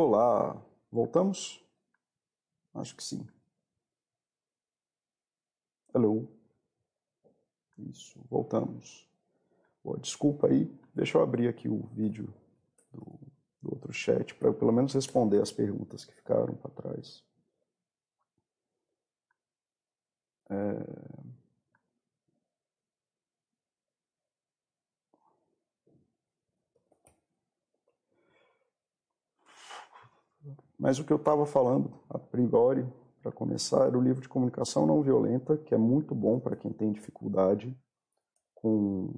Olá, voltamos? Acho que sim. Hello. Isso, voltamos. desculpa aí, deixa eu abrir aqui o vídeo do, do outro chat para eu pelo menos responder as perguntas que ficaram para trás. É... Mas o que eu estava falando, a priori, para começar, era o livro de comunicação não violenta, que é muito bom para quem tem dificuldade com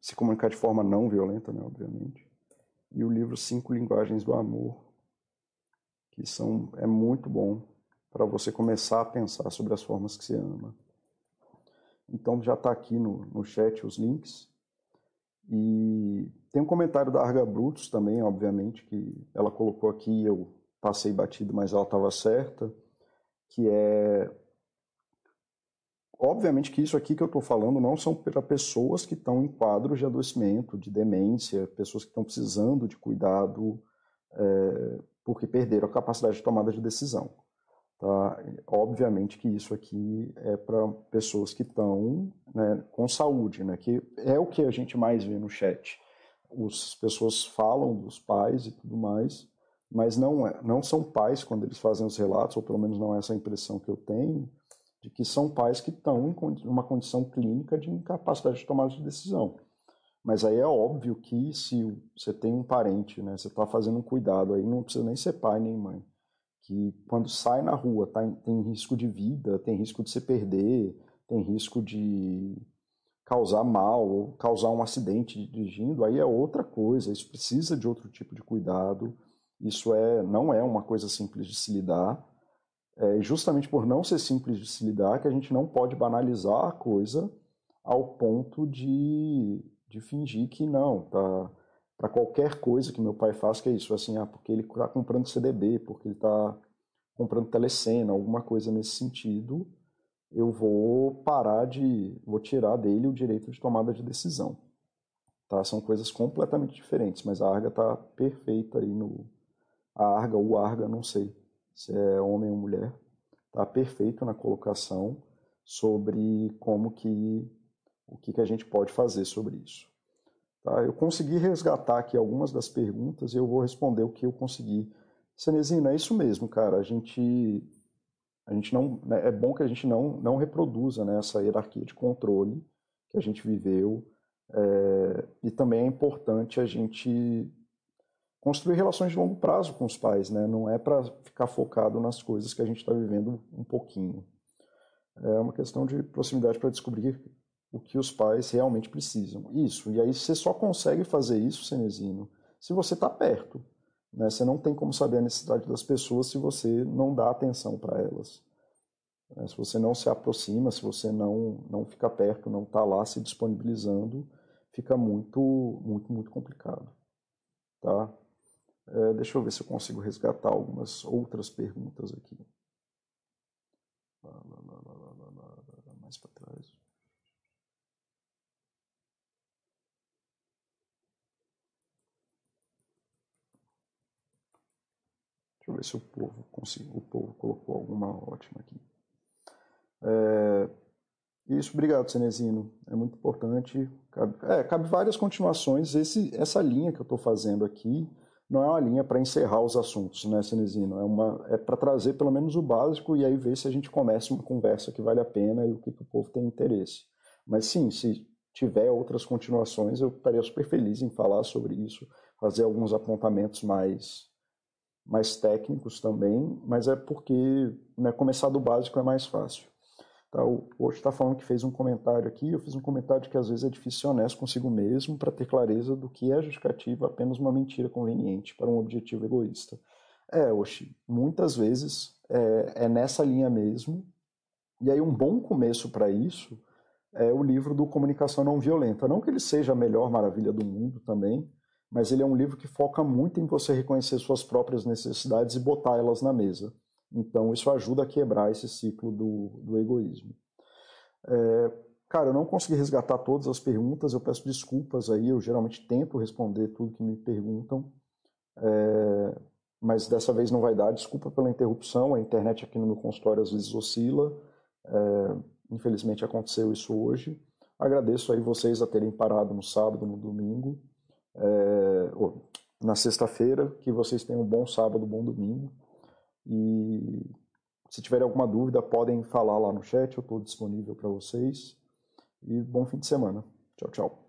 se comunicar de forma não violenta, né, obviamente. E o livro Cinco Linguagens do Amor, que são é muito bom para você começar a pensar sobre as formas que você ama. Então já está aqui no, no chat os links. E tem um comentário da Arga Brutus também, obviamente, que ela colocou aqui, eu passei batido, mas ela estava certa, que é obviamente que isso aqui que eu estou falando não são para pessoas que estão em quadros de adoecimento, de demência, pessoas que estão precisando de cuidado é, porque perderam a capacidade de tomada de decisão. Tá? Obviamente que isso aqui é para pessoas que estão né, com saúde, né, que é o que a gente mais vê no chat. As pessoas falam dos pais e tudo mais, mas não, é, não são pais quando eles fazem os relatos, ou pelo menos não é essa impressão que eu tenho, de que são pais que estão em uma condição clínica de incapacidade de tomada de decisão. Mas aí é óbvio que se você tem um parente, né, você está fazendo um cuidado, aí não precisa nem ser pai nem mãe que quando sai na rua tá, tem risco de vida, tem risco de se perder, tem risco de causar mal, ou causar um acidente dirigindo, aí é outra coisa, isso precisa de outro tipo de cuidado, isso é, não é uma coisa simples de se lidar, é justamente por não ser simples de se lidar que a gente não pode banalizar a coisa ao ponto de, de fingir que não, tá para qualquer coisa que meu pai faz, que é isso, assim, ah, porque ele está comprando CDB, porque ele está comprando telecena, alguma coisa nesse sentido, eu vou parar de, vou tirar dele o direito de tomada de decisão. Tá? São coisas completamente diferentes, mas a Arga está perfeita aí no, a Arga ou Arga, não sei se é homem ou mulher, está perfeito na colocação sobre como que, o que, que a gente pode fazer sobre isso. Tá? Eu consegui resgatar aqui algumas das perguntas e eu vou responder o que eu consegui. Cenezina, é isso mesmo, cara. A gente, a gente não, né, é bom que a gente não, não reproduza né, essa hierarquia de controle que a gente viveu. É, e também é importante a gente construir relações de longo prazo com os pais, né? Não é para ficar focado nas coisas que a gente está vivendo um pouquinho. É uma questão de proximidade para descobrir o que os pais realmente precisam. Isso. E aí você só consegue fazer isso, Cenezino, se você está perto. Né? Você não tem como saber a necessidade das pessoas se você não dá atenção para elas. Né? Se você não se aproxima, se você não, não fica perto, não está lá se disponibilizando, fica muito, muito, muito complicado. Tá? É, deixa eu ver se eu consigo resgatar algumas outras perguntas aqui. Lá, lá, lá, mais para trás. Deixa eu ver se o povo conseguiu, o povo colocou alguma ótima aqui. É, isso, obrigado, Cenezino. É muito importante. Cabe, é, cabe várias continuações. Esse, essa linha que eu estou fazendo aqui não é uma linha para encerrar os assuntos, né, Cenezino? É, uma, é para trazer pelo menos o básico e aí ver se a gente começa uma conversa que vale a pena e o que, que o povo tem interesse. Mas sim, se tiver outras continuações, eu estaria super feliz em falar sobre isso, fazer alguns apontamentos mais mais técnicos também, mas é porque né, começar do básico é mais fácil. Tá, o Hoje está falando que fez um comentário aqui, eu fiz um comentário que às vezes é difícil ser honesto consigo mesmo para ter clareza do que é justificativa apenas uma mentira conveniente para um objetivo egoísta. É, Oxi, muitas vezes é, é nessa linha mesmo, e aí um bom começo para isso é o livro do Comunicação Não Violenta. Não que ele seja a melhor maravilha do mundo também, mas ele é um livro que foca muito em você reconhecer suas próprias necessidades e botar elas na mesa. Então, isso ajuda a quebrar esse ciclo do, do egoísmo. É, Cara, eu não consegui resgatar todas as perguntas, eu peço desculpas aí, eu geralmente tento responder tudo que me perguntam, é, mas dessa vez não vai dar. Desculpa pela interrupção, a internet aqui no meu consultório às vezes oscila, é, infelizmente aconteceu isso hoje. Agradeço aí vocês a terem parado no sábado, no domingo, é, na sexta-feira, que vocês tenham um bom sábado, bom domingo. E se tiverem alguma dúvida, podem falar lá no chat, eu estou disponível para vocês. E bom fim de semana. Tchau, tchau.